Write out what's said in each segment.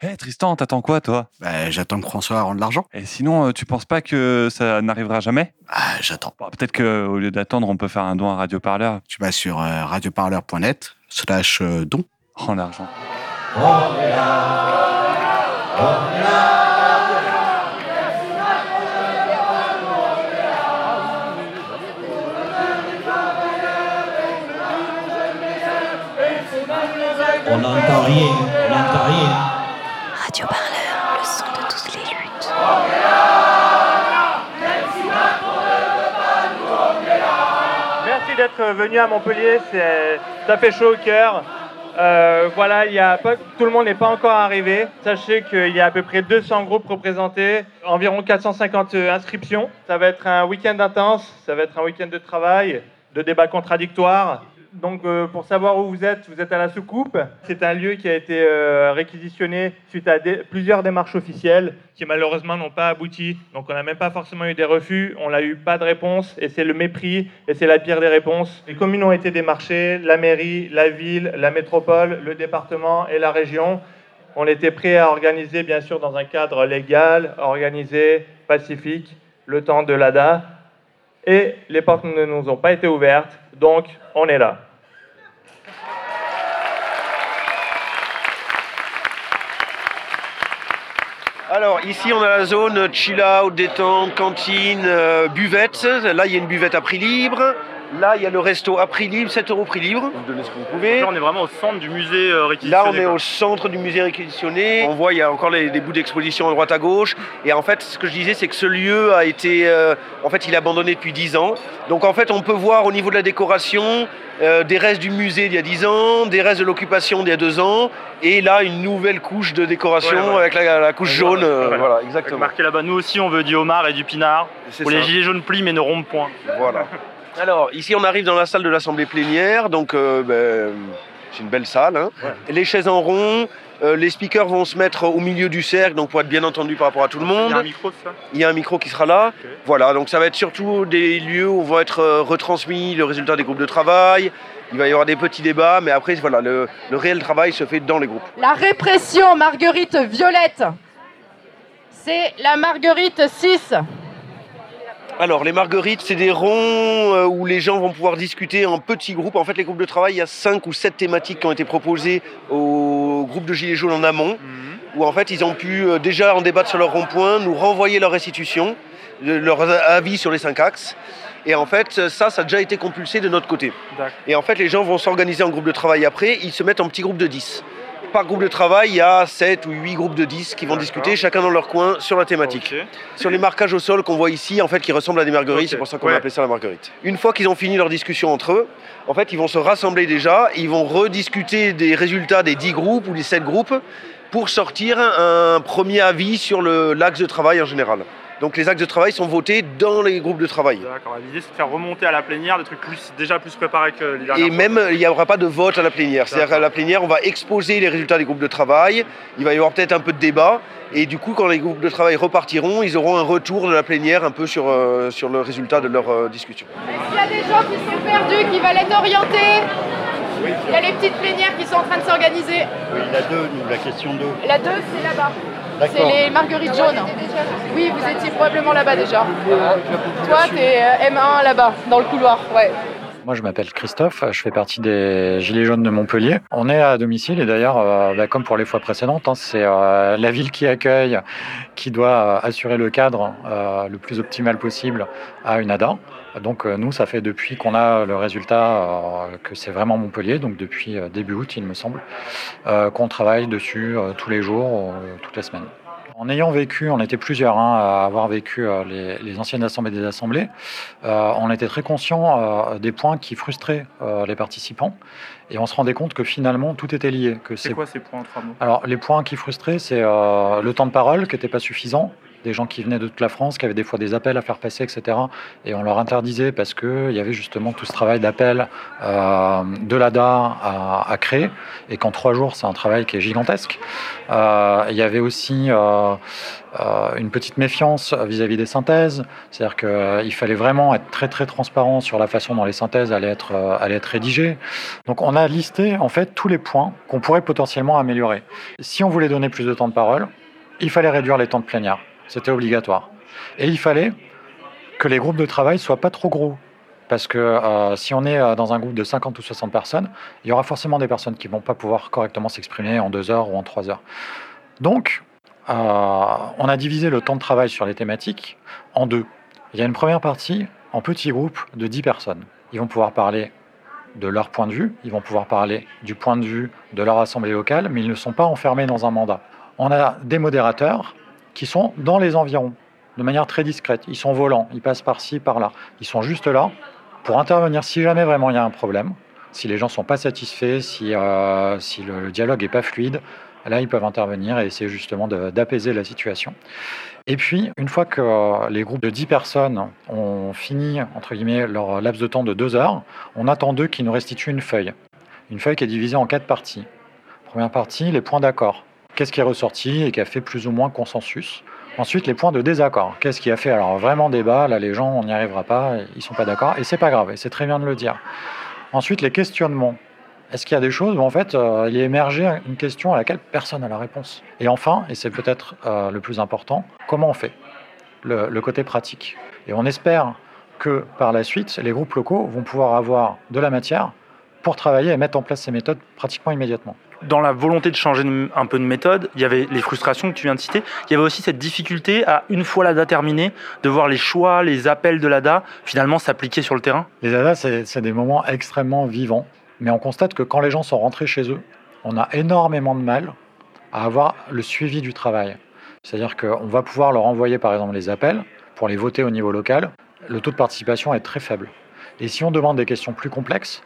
Hé Tristan, t'attends quoi toi? Bah, j'attends que François rende l'argent. Et sinon, euh, tu penses pas que ça n'arrivera jamais? Ah, j'attends. Bon, Peut-être qu'au lieu d'attendre, on peut faire un don à Radio Parleur Tu vas sur euh, radioparleur.net slash euh, don. en argent. On n'entend rien. Radio Parleur, le son de toutes les luttes. Merci d'être venu à Montpellier, ça fait chaud au cœur. Euh, voilà, tout le monde n'est pas encore arrivé. Sachez qu'il y a à peu près 200 groupes représentés, environ 450 inscriptions. Ça va être un week-end intense, ça va être un week-end de travail, de débats contradictoires. Donc, euh, pour savoir où vous êtes, vous êtes à la soucoupe. C'est un lieu qui a été euh, réquisitionné suite à plusieurs démarches officielles qui malheureusement n'ont pas abouti. Donc, on n'a même pas forcément eu des refus, on n'a eu pas de réponse et c'est le mépris et c'est la pire des réponses. Les communes ont été démarchées, la mairie, la ville, la métropole, le département et la région. On était prêts à organiser, bien sûr, dans un cadre légal, organisé, pacifique, le temps de l'ADA. Et les portes ne nous ont pas été ouvertes, donc on est là. Alors ici on a la zone chill out, détente, cantine, euh, buvette. Là il y a une buvette à prix libre. Là il y a le resto à prix libre, 7 euros prix libre. Vous donnez ce que vous pouvez. Là, on est vraiment au centre du musée euh, Là réquisitionné. on est quoi. au centre du musée réquisitionné. On voit il y a encore les- des bouts d'exposition à droite à gauche. Et en fait ce que je disais c'est que ce lieu a été, euh, en fait il est abandonné depuis 10 ans. Donc en fait on peut voir au niveau de la décoration euh, des restes du musée d'il y a 10 ans, des restes de l'occupation d'il y a 2 ans. Et là une nouvelle couche de décoration Ouais, ouais. avec la, la couche jaune. euh, Voilà. exactement. marqué là-bas, nous aussi on veut du homard et du pinard. Pour les gilets jaunes plient mais ne rompent point. Voilà. Alors, ici, on arrive dans la salle de l'Assemblée plénière. Donc, euh, ben, c'est une belle salle. hein. Les chaises en rond. Euh, les speakers vont se mettre au milieu du cercle, donc pour être bien entendu par rapport à tout le Il y a un monde. micro, ça Il y a un micro qui sera là. Voilà, donc ça va être surtout des lieux où vont être euh, retransmis le résultat des groupes de travail. Il va y avoir des petits débats, mais après, voilà, le, le réel travail se fait dans les groupes. La répression, Marguerite Violette. C'est la Marguerite 6. Alors, les marguerites, c'est des ronds euh, où les gens vont pouvoir discuter en petits groupes. En fait, les groupes de travail, il y a cinq ou sept thématiques qui ont été proposées au groupe de Gilets jaunes en amont, Mhm. où en fait, ils ont pu euh, déjà en débattre sur leur rond-point, nous renvoyer leur restitution, leurs avis sur les cinq axes. Et en fait, ça, ça a déjà été compulsé de notre côté. Et en fait, les gens vont s'organiser en groupe de travail après, ils se mettent en petits groupes de 10. Par groupe de travail, il y a 7 ou 8 groupes de 10 qui vont discuter, chacun dans leur coin, sur la thématique sur les marquages au sol qu'on voit ici, en fait, qui ressemblent à des marguerites, c'est pour ça qu'on ouais. a appelé ça la marguerite. Une fois qu'ils ont fini leur discussion entre eux, en fait, ils vont se rassembler déjà, et ils vont rediscuter des résultats des 10 groupes ou des 7 groupes pour sortir un premier avis sur l'axe de travail en général. Donc les axes de travail sont votés dans les groupes de travail. D'accord. L'idée c'est de faire remonter à la plénière des trucs plus, déjà plus préparés que les dernières Et fois. même, il n'y aura pas de vote à la plénière. C'est-à-dire qu'à la plénière, on va exposer les résultats des groupes de travail. Il va y avoir peut-être un peu de débat. Et du coup, quand les groupes de travail repartiront, ils auront un retour de la plénière un peu sur, euh, sur le résultat de leur euh, discussion. Est-ce qu'il y a des gens qui sont perdus, qui veulent être orientés? Il y a les petites plénières qui sont en train de s'organiser. Oui, la 2, nous, la question 2. La 2, c'est là-bas. C'est les marguerites jaunes. Oui, vous étiez probablement là-bas déjà. Toi, t'es euh, M1 là-bas, dans le couloir. Ouais. Moi, je m'appelle Christophe, je fais partie des Gilets jaunes de Montpellier. On est à domicile et d'ailleurs, euh, bah, comme pour les fois précédentes, hein, c'est euh, la ville qui accueille, qui doit euh, assurer le cadre euh, le plus optimal possible à une ADA. Donc euh, nous, ça fait depuis qu'on a le résultat euh, que c'est vraiment Montpellier, donc depuis euh, début août, il me semble, qu'on travaille dessus tous les jours, toutes les semaines. En ayant vécu, on était plusieurs hein, à avoir vécu euh, les, les anciennes assemblées des assemblées, euh, on était très conscient euh, des points qui frustraient les participants et on se rendait compte que finalement tout était lié. C'est quoi ces points en trois mots? Alors les points qui frustraient, c'est le temps de parole qui n'était pas suffisant, des gens qui venaient de toute la France, qui avaient des fois des appels à faire passer, etc. Et on leur interdisait parce qu'il y avait justement tout ce travail d'appel euh, de l'ADA à, créer, et qu'en trois jours, c'est un travail qui est gigantesque. Euh, il y avait aussi euh, une petite méfiance vis-à-vis -vis des synthèses, c'est-à-dire qu'il fallait vraiment être très très transparent sur la façon dont les synthèses allaient être, allaient être rédigées. Donc on a listé en fait tous les points qu'on pourrait potentiellement améliorer. Si on voulait donner plus de temps de parole, il fallait réduire les temps de plénière. C'était obligatoire. Et il fallait que les groupes de travail soient pas trop gros. Parce que euh, si on est euh, dans un groupe de 50 ou 60 personnes, il y aura forcément des personnes qui ne vont pas pouvoir correctement s'exprimer en deux heures ou en trois heures. Donc, euh, on a divisé le temps de travail sur les thématiques en deux. Il y a une première partie en petits groupes de 10 personnes. Ils vont pouvoir parler de leur point de vue, ils vont pouvoir parler du point de vue de leur assemblée locale, mais ils ne sont pas enfermés dans un mandat. On a des modérateurs qui sont dans les environs, de manière très discrète. Ils sont volants, ils passent par-ci, par-là. Ils sont juste là pour intervenir si jamais vraiment il y a un problème, si les gens ne sont pas satisfaits, si, euh, le, dialogue n'est pas fluide. Là, ils peuvent intervenir et essayer justement d'apaiser la situation. Et puis, une fois que euh, les groupes de 10 personnes ont fini, entre guillemets, leur laps de temps de 2 heures, on attend d'eux qu'ils nous restituent une feuille. Une feuille qui est divisée en quatre parties. Première partie, les points d'accord qu'est-ce qui est ressorti et qui a fait plus ou moins consensus. Ensuite, les points de désaccord. Qu'est-ce qui a fait alors vraiment débat? Là, les gens, on n'y arrivera pas, ils sont pas d'accord, et c'est pas grave, et c'est très bien de le dire. Ensuite, les questionnements. Est-ce qu'il y a des choses où en fait euh, il est émergé une question à laquelle personne n'a la réponse? Et enfin, et c'est peut-être euh, le plus important, comment on fait le, le côté pratique? Et on espère que par la suite, les groupes locaux vont pouvoir avoir de la matière pour travailler et mettre en place ces méthodes pratiquement immédiatement dans la volonté de changer un peu de méthode, il y avait les frustrations que tu viens de citer, il y avait aussi cette difficulté à, une fois l'ADA terminée, de voir les choix, les appels de l'ADA finalement s'appliquer sur le terrain Les ADA, c'est des moments extrêmement vivants, mais on constate que quand les gens sont rentrés chez eux, on a énormément de mal à avoir le suivi du travail. C'est-à-dire qu'on va pouvoir leur envoyer par exemple les appels pour les voter au niveau local. Le taux de participation est très faible. Et si on demande des questions plus complexes,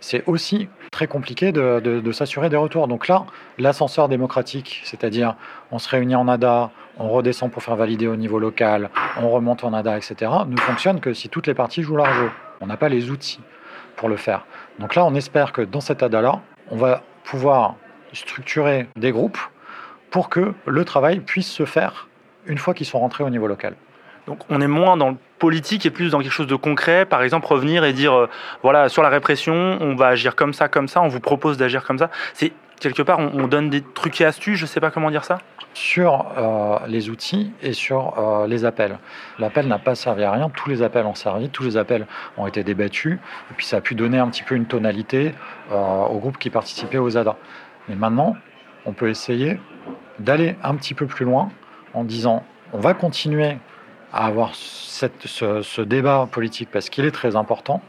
c'est aussi très compliqué de, s'assurer des retours. Donc là, l'ascenseur démocratique, c'est-à-dire on se réunit en ADA, on redescend pour faire valider au niveau local, on remonte en ADA, etc., ne fonctionne que si toutes les parties jouent leur jeu. On n'a pas les outils pour le faire. Donc là, on espère que dans cet ADA-là, on va pouvoir structurer des groupes pour que le travail puisse se faire une fois qu'ils sont rentrés au niveau local. Donc on est moins dans le politique et plus dans quelque chose de concret. Par exemple, revenir et dire, euh, voilà, sur la répression, on va agir comme ça, comme ça, on vous propose d'agir comme ça. C'est quelque part, on, donne des trucs et astuces, je ne sais pas comment dire ça Sur euh, les outils et sur euh, les appels. L'appel n'a pas servi à rien, tous les appels ont servi, tous les appels ont été débattus, et puis ça a pu donner un petit peu une tonalité au groupe qui participait aux ADA. Mais maintenant, on peut essayer d'aller un petit peu plus loin en disant, on va continuer à avoir ce, débat politique parce qu'il est très important.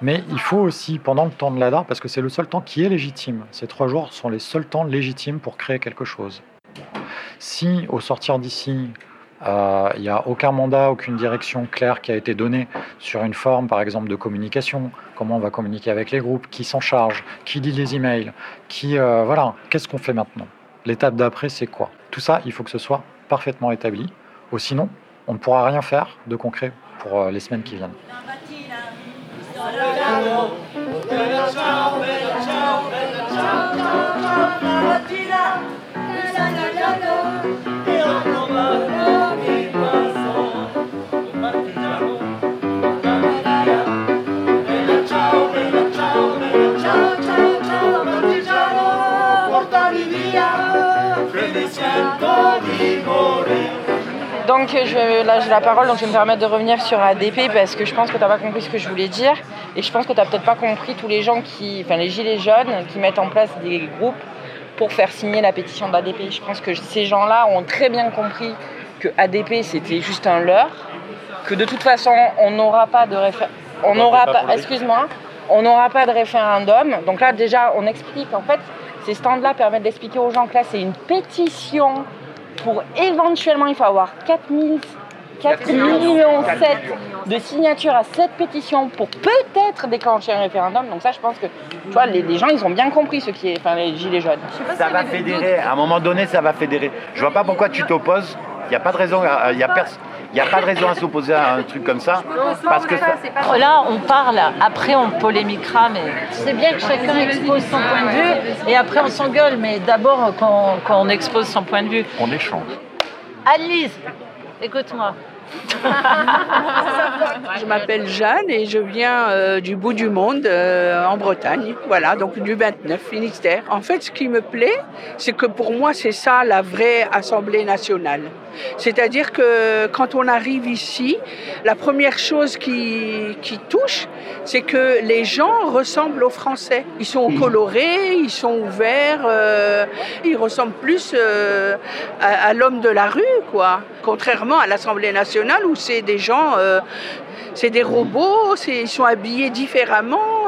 Mais il faut aussi, pendant le temps de l'ADA, parce que c'est le seul temps qui est légitime, ces trois jours sont les seuls temps légitimes pour créer quelque chose. Si, au sortir d'ici, euh, il n'y a aucun mandat, aucune direction claire qui a été donnée sur une forme, par exemple, de communication, comment on va communiquer avec les groupes, qui s'en charge, qui lit les emails, qui, euh, voilà, qu'est-ce qu'on fait maintenant? L'étape d'après, c'est quoi? Tout ça, il faut que ce soit parfaitement établi. Ou sinon, on ne pourra rien faire de concret pour euh, les semaines qui viennent. Donc je, là j'ai la parole, donc je vais me permettre de revenir sur ADP parce que je pense que tu n'as pas compris ce que je voulais dire et je pense que tu n'as peut-être pas compris tous les gens qui, enfin les gilets jaunes qui mettent en place des groupes pour faire signer la pétition d'ADP. Je pense que ces gens-là ont très bien compris que ADP c'était juste un leurre, que de toute façon on n'aura pas de on n'aura pas, excuse-moi, on n'aura pas de référendum. Donc là déjà on explique en fait ces stands-là permettent d'expliquer aux gens que là c'est une pétition pour éventuellement, il faut avoir 4 millions 7 de signatures à cette pétition pour peut-être déclencher un référendum. Donc ça, je pense que tu vois, les, gens, ils ont bien compris ce qui est, enfin, les gilets jaunes. Ça va fédérer. À un moment donné, ça va fédérer. Je vois pas pourquoi tu t'opposes n'y a pas de raison, il n'y a, pers- il y a pas de raison à s'opposer à un truc comme ça. Parce que ça- Là, on parle, après on polémiquera, mais c'est bien que chacun expose son point de vue et après on s'engueule, mais d'abord quand, quand on expose son point de vue. on échange. Annelise, écoute-moi. Je m'appelle Jeanne et je viens euh, du bout du monde, euh, en Bretagne. Voilà, donc du 29, Finistère. En fait, ce qui me plaît, c'est que pour moi, c'est ça la vraie Assemblée nationale. C'est-à-dire que quand on arrive ici, la première chose qui, qui touche, c'est que les gens ressemblent aux Français. Ils sont colorés, ils sont ouverts, euh, ils ressemblent plus euh, à, à l'homme de la rue, quoi. Contrairement à l'Assemblée nationale où c'est des gens, euh, c'est des robots, ils sont habillés différemment.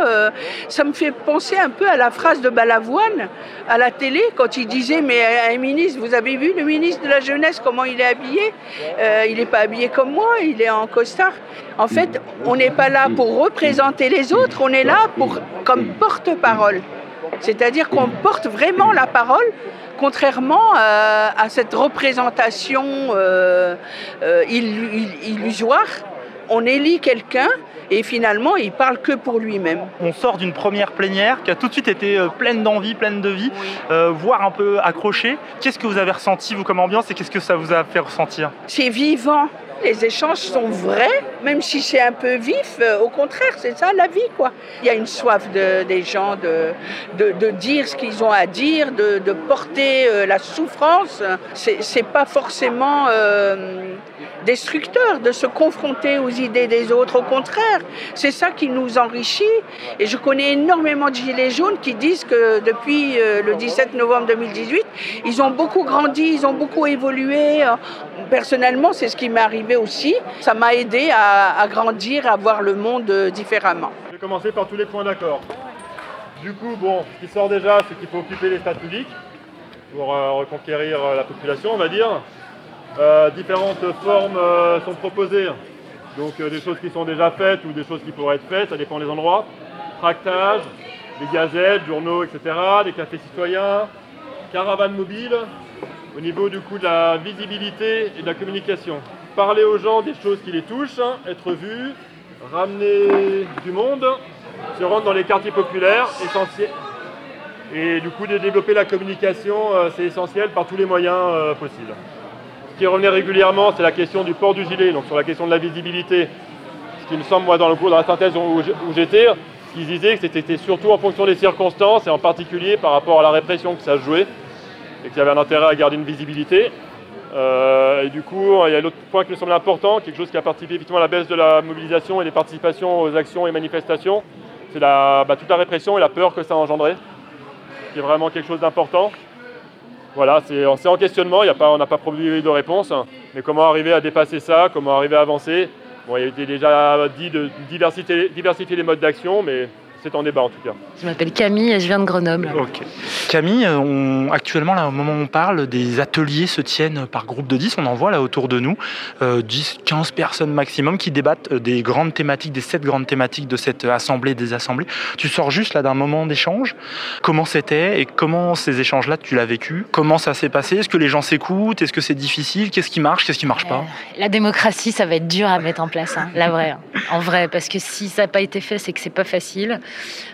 ça me fait penser un peu à la phrase de Balavoine à la télé quand il disait mais un ministre, vous avez vu le ministre de la jeunesse comment il est habillé Euh, Il n'est pas habillé comme moi, il est en costard. En fait, on n'est pas là pour représenter les autres, on est là pour comme porte-parole. C'est-à-dire qu'on porte vraiment la parole, contrairement à, à cette représentation euh, euh, illu- ill- illusoire. On élit quelqu'un et finalement, il parle que pour lui-même. On sort d'une première plénière qui a tout de suite été euh, pleine d'envie, pleine de vie, euh, voire un peu accrochée. Qu'est-ce que vous avez ressenti, vous, comme ambiance, et qu'est-ce que ça vous a fait ressentir? C'est vivant. Les échanges sont vrais, même si c'est un peu vif. euh, au contraire, c'est ça la vie, quoi. Il y a une soif de, des gens de, de, dire ce qu'ils ont à dire, de, porter euh, la souffrance. C'est pas forcément euh, destructeur de se confronter aux idées des autres. Au contraire, c'est ça qui nous enrichit. Et je connais énormément de gilets jaunes qui disent que depuis euh, le 17 novembre 2018, ils ont beaucoup grandi, ils ont beaucoup évolué. Personnellement, c'est ce qui m'est arrivé aussi. Ça m'a aidé à, grandir, à voir le monde euh, différemment. Je vais commencer par tous les points d'accord. Du coup, bon, ce qui sort déjà, c'est qu'il faut occuper l'espace public pour euh, reconquérir euh, la population, on va dire. Différentes formes sont proposées. Donc des choses qui sont déjà faites ou des choses qui pourraient être faites, ça dépend des endroits. Tractage, des gazettes, journaux, etc., des cafés citoyens, caravanes mobiles, au niveau du coup de la visibilité et de la communication. Parler aux gens des choses qui les touchent, hein, être vus, ramener du monde, se rendre dans les quartiers populaires, essentiel. Et du coup de développer la communication, euh, c'est essentiel par tous les moyens euh, possibles. Ce qui revenait régulièrement, c'est la question du port du gilet, donc sur la question de la visibilité. Ce qui me semble, moi, dans le cours, dans la synthèse où j'étais, qu'ils disaient que c'était surtout en fonction des circonstances et en particulier par rapport à la répression que ça jouait et qu'il y avait un intérêt à garder une visibilité. Euh, et du coup, il y a l'autre point qui me semble important, quelque chose qui a participé effectivement à la baisse de la mobilisation et des participations aux actions et manifestations, c'est bah, toute la répression et la peur que ça a engendré, qui est vraiment quelque chose d'important. Voilà, c'est en questionnement, y a pas, on n'a pas produit de réponse, mais comment arriver à dépasser ça, comment arriver à avancer? Bon, il a été déjà dit de diversifier les modes d'action, mais c'est en débat en tout cas. Je m'appelle Camille et je viens de Grenoble. Ok. Camille, euh, on- actuellement, là, au moment où on parle, des ateliers se tiennent par groupe de 10. On en voit là autour de nous euh, 10, 15 personnes maximum qui débattent euh, des grandes thématiques, des sept grandes thématiques de cette assemblée des assemblées. Tu sors juste là d'un moment d'échange. Comment c'était et comment ces échanges-là tu l'as vécu? Comment ça s'est passé? Est-ce que les gens s'écoutent? Est-ce que c'est difficile? Qu'est-ce qui marche? Qu'est-ce qui marche pas? La démocratie, ça va être dur à mettre en place, hein, la vraie. hein. En vrai, parce que si ça n'a pas été fait, c'est que c'est pas facile.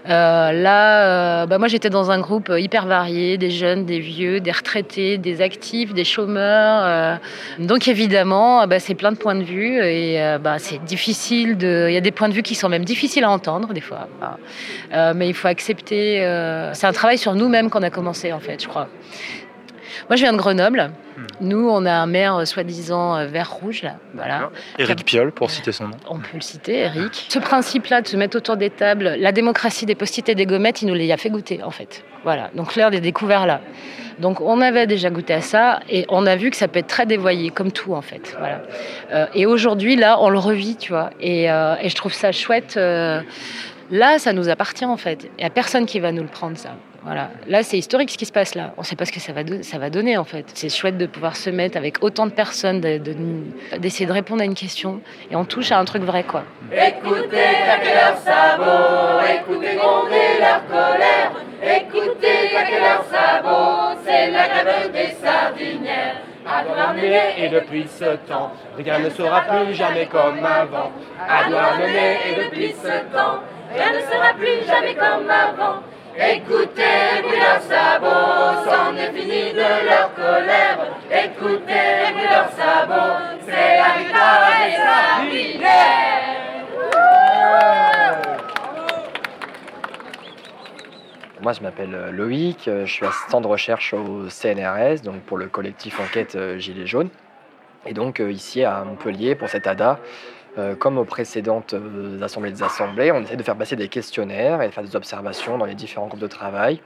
Euh, là, euh, bah moi j'étais dans un groupe hyper varié, des jeunes, des vieux, des retraités, des actifs, des chômeurs. euh. donc évidemment, bah, c'est plein de points de vue et bah, c'est difficile. Il y a des points de vue qui sont même difficiles à entendre des fois. Euh, mais il faut accepter. C'est un travail sur nous-mêmes qu'on a commencé en fait, je crois. Moi, je viens de Grenoble. Nous, on a un maire euh, soi-disant euh, vert rouge là, voilà. Éric Piolle, pour citer son nom. On peut le citer, Eric. Ce principe-là de se mettre autour des tables, la démocratie des post-it et des gommettes, il nous les a fait goûter, en fait. Voilà, donc l'heure des découverts là. Donc on avait déjà goûté à ça et on a vu que ça peut être très dévoyé, comme tout en fait. Voilà. Euh, et aujourd'hui, là, on le revit, tu vois. Et, euh, et je trouve ça chouette. euh, là, ça nous appartient en fait. Il n'y a personne qui va nous le prendre, ça. Voilà. Là, c'est historique ce qui se passe là. On ne sait pas ce que ça va, donner en fait. C'est chouette de pouvoir se mettre avec autant de personnes, de- de- d'essayer de, répondre à une question et on touche à un truc vrai quoi. Écoutez claquer leurs sabots, écoutez gronder leur colère, écoutez claquer leurs sabots, c'est la grève des sardinières. à Douarnenez et depuis ce temps, rien ne sera plus jamais comme avant. À Douarnenez et depuis ce temps, rien ne sera plus jamais comme avant. Écoutez, bruit leurs sabots, c'en est fini de leur colère. Écoutez, bruit leurs sabots, c'est la et sa prière. Moi, je m'appelle euh, Loïc, euh, je suis assistant de recherche au CNRS, donc pour le collectif Enquête euh, Gilets jaunes. Et donc ici à Montpellier, pour cette ADA, comme aux précédentes assemblées des assemblées, on essaie de faire passer des questionnaires et faire des observations dans les différents groupes de travail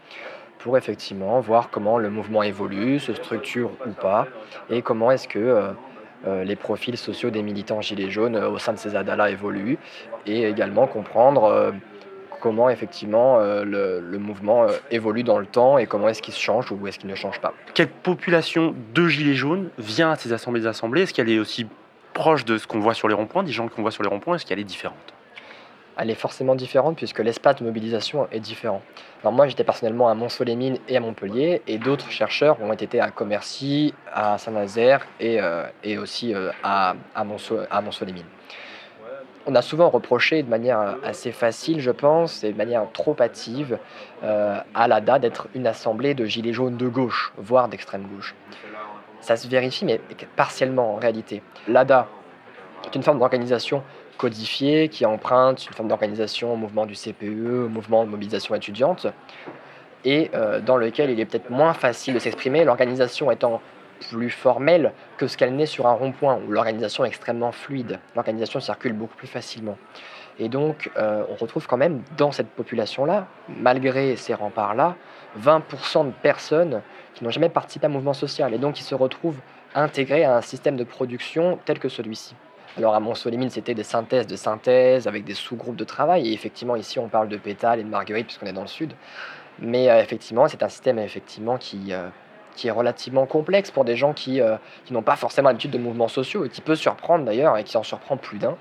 pour effectivement voir comment le mouvement évolue, se structure ou pas, et comment est-ce que les profils sociaux des militants gilets jaunes au sein de ces ADA-là évoluent, et également comprendre comment effectivement euh, le, mouvement euh, évolue dans le temps et comment est-ce qu'il se change ou est-ce qu'il ne change pas. Quelle population de gilets jaunes vient à ces assemblées des assemblées? Est-ce qu'elle est aussi proche de ce qu'on voit sur les ronds-points, des gens qu'on voit sur les ronds-points Est-ce qu'elle est différente? Elle est forcément différente puisque l'espace de mobilisation est différent. Alors moi j'étais personnellement à Mont-Solémine et à Montpellier et d'autres chercheurs ont été à Commercy, à Saint-Nazaire et, euh, et aussi à, à Mont-Solémine on a souvent reproché de manière assez facile, je pense, et de manière trop hâtive, euh, à l'ADA d'être une assemblée de gilets jaunes de gauche, voire d'extrême gauche. Ça se vérifie, mais partiellement en réalité. L'ADA est une forme d'organisation codifiée qui emprunte une forme d'organisation au mouvement du CPE, au mouvement de mobilisation étudiante, et euh, dans lequel il est peut-être moins facile de s'exprimer, l'organisation étant plus formelle que ce qu'elle n'est sur un rond-point, où l'organisation est extrêmement fluide. L'organisation circule beaucoup plus facilement. Et donc, euh, on retrouve quand même dans cette population-là, malgré ces remparts-là, 20% de personnes qui n'ont jamais participé à un mouvement social et donc qui se retrouvent intégrées à un système de production tel que celui-ci. Alors à Mont-Solémine, c'était des synthèses de synthèse avec des sous-groupes de travail. Et effectivement, ici, on parle de pétales et de marguerite puisqu'on est dans le sud. Mais euh, effectivement, c'est un système effectivement qui, euh, qui est relativement complexe pour des gens qui, euh, qui n'ont pas forcément l'habitude de mouvements sociaux et qui peut surprendre d'ailleurs et qui en surprend plus d'un.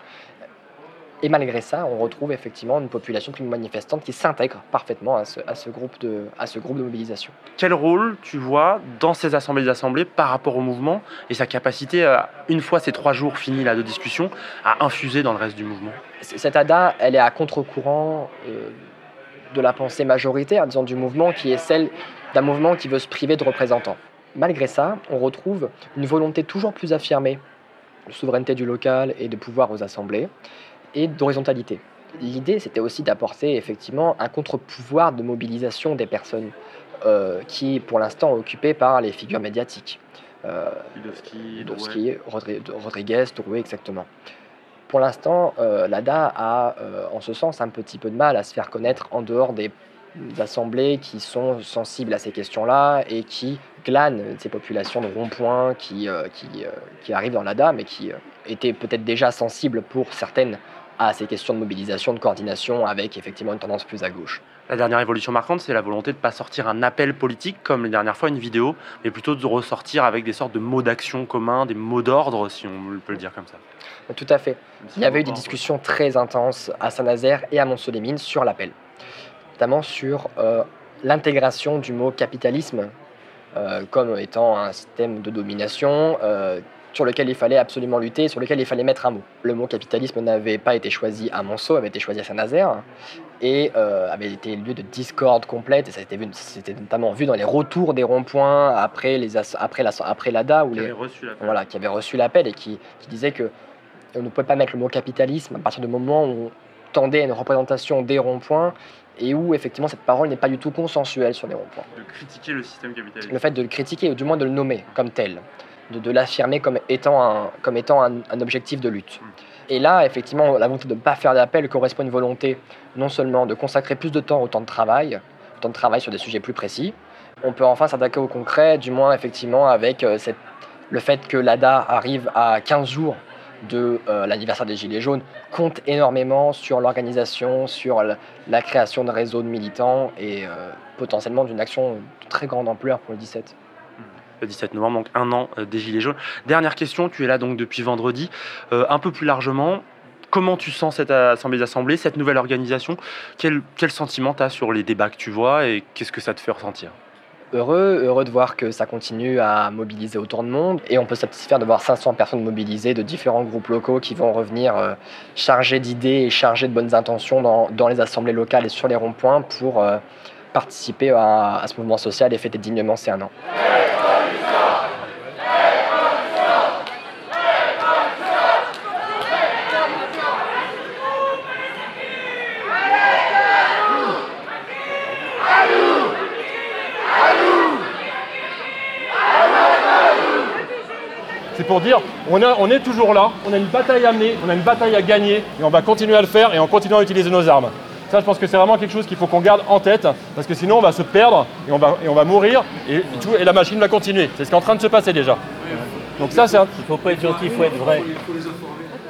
Et malgré ça, on retrouve effectivement une population plus manifestante qui s'intègre parfaitement à ce, à, ce groupe de, à ce groupe de mobilisation. Quel rôle tu vois dans ces assemblées d'assemblées par rapport au mouvement et sa capacité, à, une fois ces trois jours finis là, de discussion, à infuser dans le reste du mouvement? Cette ADA, elle est à contre-courant euh, de la pensée majoritaire, disons, du mouvement, qui est celle d'un mouvement qui veut se priver de représentants. Malgré ça, on retrouve une volonté toujours plus affirmée de souveraineté du local et de pouvoir aux assemblées et d'horizontalité. L'idée, c'était aussi d'apporter effectivement un contre-pouvoir de mobilisation des personnes euh, qui, pour l'instant, occupées par les figures médiatiques. Euh, Rodriguez, Drouet, exactement. Pour l'instant, euh, l'ADA a, euh, en ce sens, un petit peu de mal à se faire connaître en dehors des assemblées qui sont sensibles à ces questions-là et qui glanent ces populations de ronds-points qui, euh, qui, qui, arrivent dans l'ADA, mais qui étaient peut-être déjà sensibles pour certaines à ces questions de mobilisation, de coordination, avec effectivement une tendance plus à gauche. La dernière évolution marquante, c'est la volonté de ne pas sortir un appel politique comme les dernières fois, une vidéo, mais plutôt de ressortir avec des sortes de mots d'action communs, des mots d'ordre, si on peut le dire comme ça. Tout à fait. Il y avait eu des discussions très intenses à Saint-Nazaire et à Mont-Solémine sur l'appel notamment sur euh, l'intégration du mot capitalisme euh, comme étant un système de domination euh, sur lequel il fallait absolument lutter, sur lequel il fallait mettre un mot. Le mot capitalisme n'avait pas été choisi à Monceau, avait été choisi à Saint-Nazaire et avait été lieu de discorde complète. Et ça c'était notamment vu dans les retours des ronds-points après, les après, la, après l'ADA, qui, les, avait reçu voilà, qui avait reçu l'appel et qui, qui disait que on ne pouvait pas mettre le mot capitalisme à partir du moment où on tendait à une représentation des ronds-points et où effectivement cette parole n'est pas du tout consensuelle sur les ronds-points. De critiquer le système capitaliste. Le fait de le critiquer, ou du moins de le nommer comme tel, de, l'affirmer comme étant, un, objectif de lutte. Et là, effectivement, la volonté de ne pas faire d'appel correspond à une volonté non seulement de consacrer plus de temps au temps de travail, au temps de travail sur des sujets plus précis, on peut enfin s'attaquer au concret, du moins effectivement avec euh, cette, le fait que l'ADA arrive à 15 jours de euh, l'anniversaire des Gilets jaunes compte énormément sur l'organisation, sur la, création de réseaux de militants et euh, potentiellement d'une action de très grande ampleur pour le 17. Le 17 novembre, donc un an euh, des Gilets jaunes. Dernière question, tu es là donc depuis vendredi. un peu plus largement, comment tu sens cette assemblée d'assemblée, cette nouvelle organisation? Quel, sentiment tu as sur les débats que tu vois et qu'est-ce que ça te fait ressentir? Heureux, heureux de voir que ça continue à mobiliser autant de monde. Et on peut satisfaire de voir 500 personnes mobilisées de différents groupes locaux qui vont revenir euh, chargés d'idées et chargés de bonnes intentions dans, dans les assemblées locales et sur les ronds-points pour euh, participer à, ce mouvement social et fêter dignement ces un an. C'est pour dire, on est toujours là, on a une bataille à mener, on a une bataille à gagner, et on va continuer à le faire, et en continuant à utiliser nos armes. Ça, je pense que c'est vraiment quelque chose qu'il faut qu'on garde en tête, parce que sinon on va se perdre, et on va, et on va mourir, et, tout- et la machine va continuer. C'est ce qui est en train de se passer déjà. Donc ça, c'est un... Il faut pas être gentil, il faut être vrai.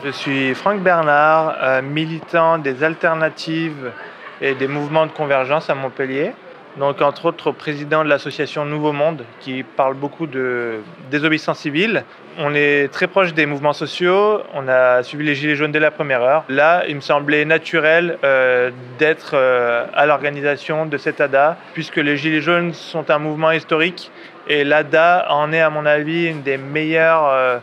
Je suis Franck Bernard, euh, militant des alternatives et des mouvements de convergence à Montpellier. Donc, entre autres, président de l'association Nouveau Monde, qui parle beaucoup de désobéissance civile. On est très proche des mouvements sociaux. On a suivi les Gilets jaunes dès la première heure. Là, il me semblait naturel euh, d'être euh, à l'organisation de cet ADA, puisque les Gilets jaunes sont un mouvement historique. Et l'ADA en est, à mon avis, une des meilleures euh,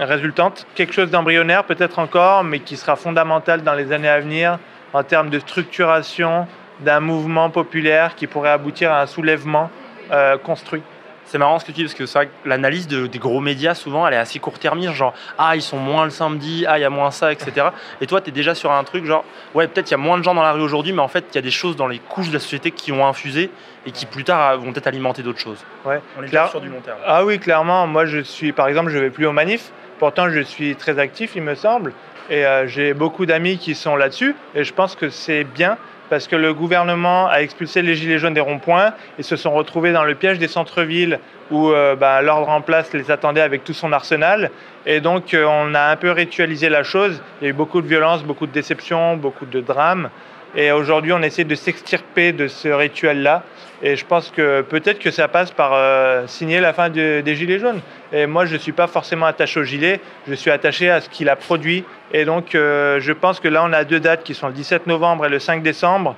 résultantes. Quelque chose d'embryonnaire, peut-être encore, mais qui sera fondamental dans les années à venir en termes de structuration d'un mouvement populaire qui pourrait aboutir à un soulèvement euh, construit. C'est marrant ce que tu dis parce que c'est vrai que l'analyse de- des gros médias souvent elle est assez court-termiste, genre ah ils sont moins le samedi, ah il y a moins ça, etc. Et toi tu es déjà sur un truc genre ouais peut-être il y a moins de gens dans la rue aujourd'hui, mais en fait il y a des choses dans les couches de la société qui ont infusé et qui plus tard vont peut-être alimenter d'autres choses. Ouais. On est Claire- sur du long terme. Ah oui, clairement. Moi, je suis, par exemple, je vais plus aux manifs. Pourtant, je suis très actif, il me semble. Et euh, j'ai beaucoup d'amis qui sont là-dessus. Et je pense que c'est bien parce que le gouvernement a expulsé les gilets jaunes des ronds-points et se sont retrouvés dans le piège des centres-villes où euh, bah, l'ordre en place les attendait avec tout son arsenal. Et donc, euh, on a un peu ritualisé la chose. Il y a eu beaucoup de violence, beaucoup de déceptions, beaucoup de drames. Et aujourd'hui, on essaie de s'extirper de ce rituel-là. Et je pense que peut-être que ça passe par euh, signer la fin de- des Gilets jaunes. Et moi, je ne suis pas forcément attaché au gilet, je suis attaché à ce qu'il a produit. Et donc, euh, je pense que là, on a deux dates qui sont le 17 novembre et le 5 décembre.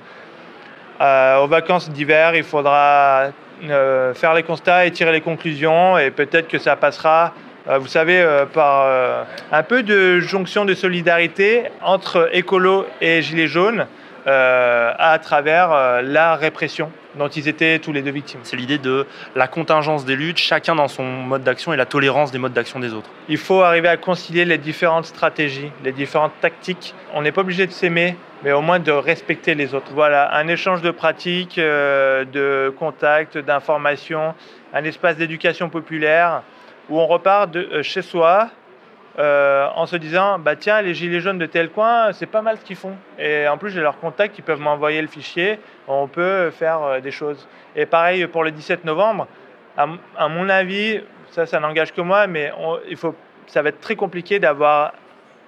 Euh, aux vacances d'hiver, il faudra faire les constats et tirer les conclusions. Et peut-être que ça passera, vous savez, par un peu de jonction de solidarité entre écolo et gilets jaunes à travers euh, la répression dont ils étaient tous les deux victimes. C'est l'idée de la contingence des luttes, chacun dans son mode d'action et la tolérance des modes d'action des autres. Il faut arriver à concilier les différentes stratégies, les différentes tactiques. On n'est pas obligé de s'aimer, mais au moins de respecter les autres. Voilà, un échange de pratiques, euh, de contacts, d'informations, un espace d'éducation populaire où on repart de euh, chez soi euh, en se disant bah tiens les gilets jaunes de tel coin c'est pas mal ce qu'ils font. Et en plus j'ai leurs contacts ils peuvent m'envoyer le fichier. On peut faire euh, des choses. Et pareil pour le 17 novembre à, mon avis ça ça n'engage que moi mais il faut ça va être très compliqué d'avoir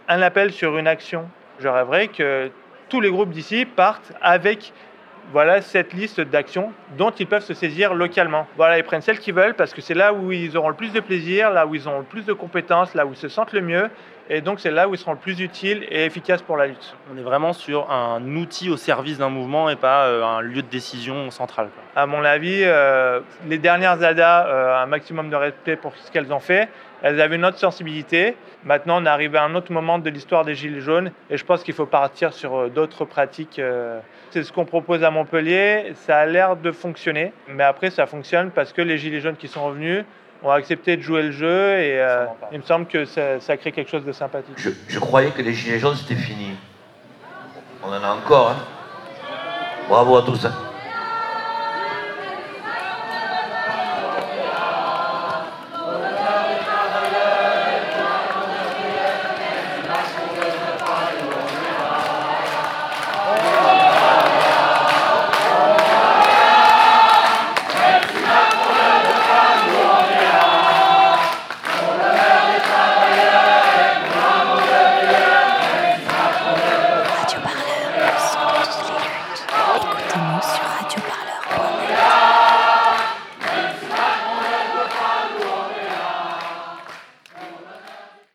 un appel sur une action. Je rêverais que tous les groupes d'ici partent avec voilà cette liste d'actions dont ils peuvent se saisir localement. Voilà, ils prennent celles qu'ils veulent parce que c'est là où ils auront le plus de plaisir, là où ils ont le plus de compétences, là où ils se sentent le mieux, et donc c'est là où ils seront le plus utiles et efficaces pour la lutte. On est vraiment sur un outil au service d'un mouvement et pas euh, un lieu de décision central. quoi. À mon avis, euh, les dernières ADA, euh, un maximum de respect pour ce qu'elles ont fait. Elles avaient une autre sensibilité. Maintenant, on est arrivé à un autre moment de l'histoire des Gilets jaunes et je pense qu'il faut partir sur euh, d'autres pratiques. euh. C'est ce qu'on propose à Montpellier. Ça a l'air de fonctionner, mais après, ça fonctionne parce que les Gilets jaunes qui sont revenus ont accepté de jouer le jeu et euh, il me semble que ça, ça crée quelque chose de sympathique. Je, je croyais que les gilets jaunes c'était fini. On en a encore. Hein. Bravo à tous. hein.